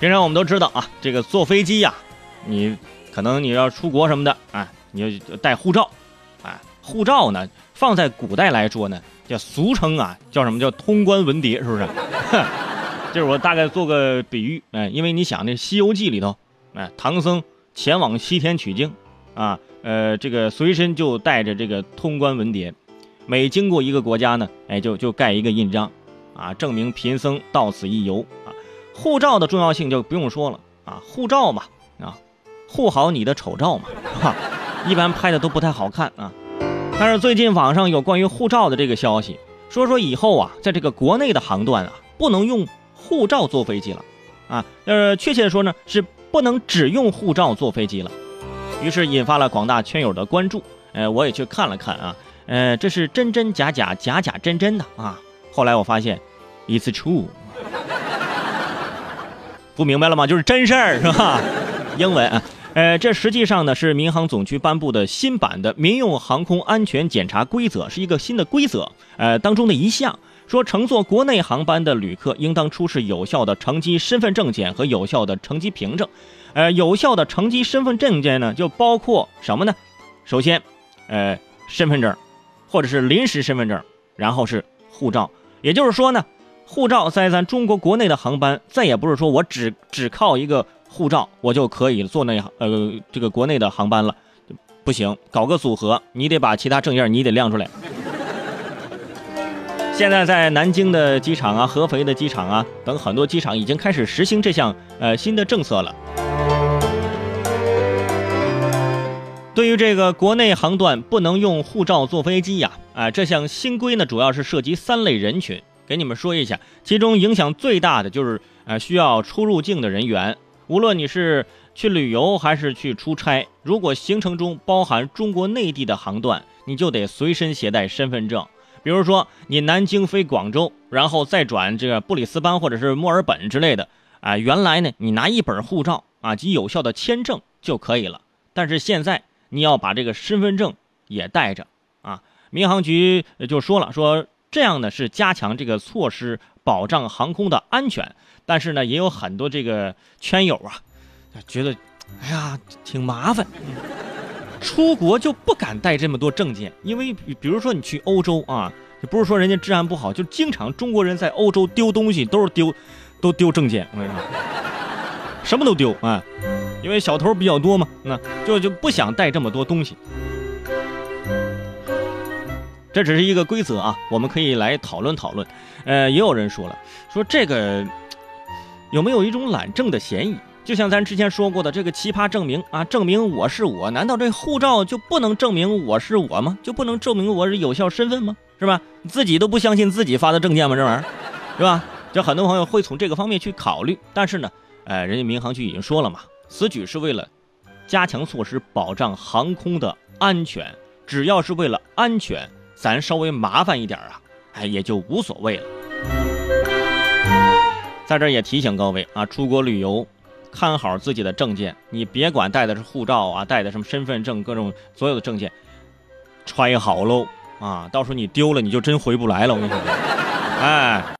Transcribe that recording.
平常我们都知道啊，这个坐飞机呀，你可能你要出国什么的啊，你就带护照，啊，护照呢放在古代来说呢，叫俗称啊，叫什么叫通关文牒，是不是？就是我大概做个比喻，哎，因为你想那《西游记》里头，哎，唐僧前往西天取经，啊，呃，这个随身就带着这个通关文牒，每经过一个国家呢，哎，就就盖一个印章，啊，证明贫僧到此一游。护照的重要性就不用说了啊，护照嘛，啊，护好你的丑照嘛，哈，一般拍的都不太好看啊。但是最近网上有关于护照的这个消息，说说以后啊，在这个国内的航段啊，不能用护照坐飞机了，啊，呃，确切的说呢，是不能只用护照坐飞机了。于是引发了广大圈友的关注，呃，我也去看了看啊，呃，这是真真假假，假假真真的啊。后来我发现，it's true。不明白了吗？就是真事儿，是吧？英文啊，呃，这实际上呢是民航总局颁布的新版的民用航空安全检查规则，是一个新的规则，呃，当中的一项说，乘坐国内航班的旅客应当出示有效的乘机身份证件和有效的乘机凭证。呃，有效的乘机身份证件呢，就包括什么呢？首先，呃，身份证，或者是临时身份证，然后是护照。也就是说呢。护照在咱中国国内的航班，再也不是说我只只靠一个护照我就可以坐那呃这个国内的航班了，不行，搞个组合，你得把其他证件你得亮出来。现在在南京的机场啊、合肥的机场啊等很多机场已经开始实行这项呃新的政策了。对于这个国内航段不能用护照坐飞机呀，啊，这项新规呢主要是涉及三类人群。给你们说一下，其中影响最大的就是呃需要出入境的人员，无论你是去旅游还是去出差，如果行程中包含中国内地的航段，你就得随身携带身份证。比如说你南京飞广州，然后再转这个布里斯班或者是墨尔本之类的，啊，原来呢你拿一本护照啊及有效的签证就可以了，但是现在你要把这个身份证也带着啊。民航局就说了说。这样呢是加强这个措施，保障航空的安全。但是呢，也有很多这个圈友啊，觉得，哎呀，挺麻烦。出国就不敢带这么多证件，因为比如说你去欧洲啊，就不是说人家治安不好，就经常中国人在欧洲丢东西都是丢，都丢证件。我跟你说，什么都丢啊，因为小偷比较多嘛，那就就不想带这么多东西。这只是一个规则啊，我们可以来讨论讨论。呃，也有人说了，说这个有没有一种懒政的嫌疑？就像咱之前说过的这个奇葩证明啊，证明我是我，难道这护照就不能证明我是我吗？就不能证明我是有效身份吗？是吧？自己都不相信自己发的证件吗？这玩意儿，是吧？就很多朋友会从这个方面去考虑。但是呢，呃，人家民航局已经说了嘛，此举是为了加强措施，保障航空的安全。只要是为了安全。咱稍微麻烦一点啊，哎，也就无所谓了。在这也提醒各位啊，出国旅游，看好自己的证件，你别管带的是护照啊，带的什么身份证，各种所有的证件，揣好喽啊，到时候你丢了，你就真回不来了。我跟你说，哎。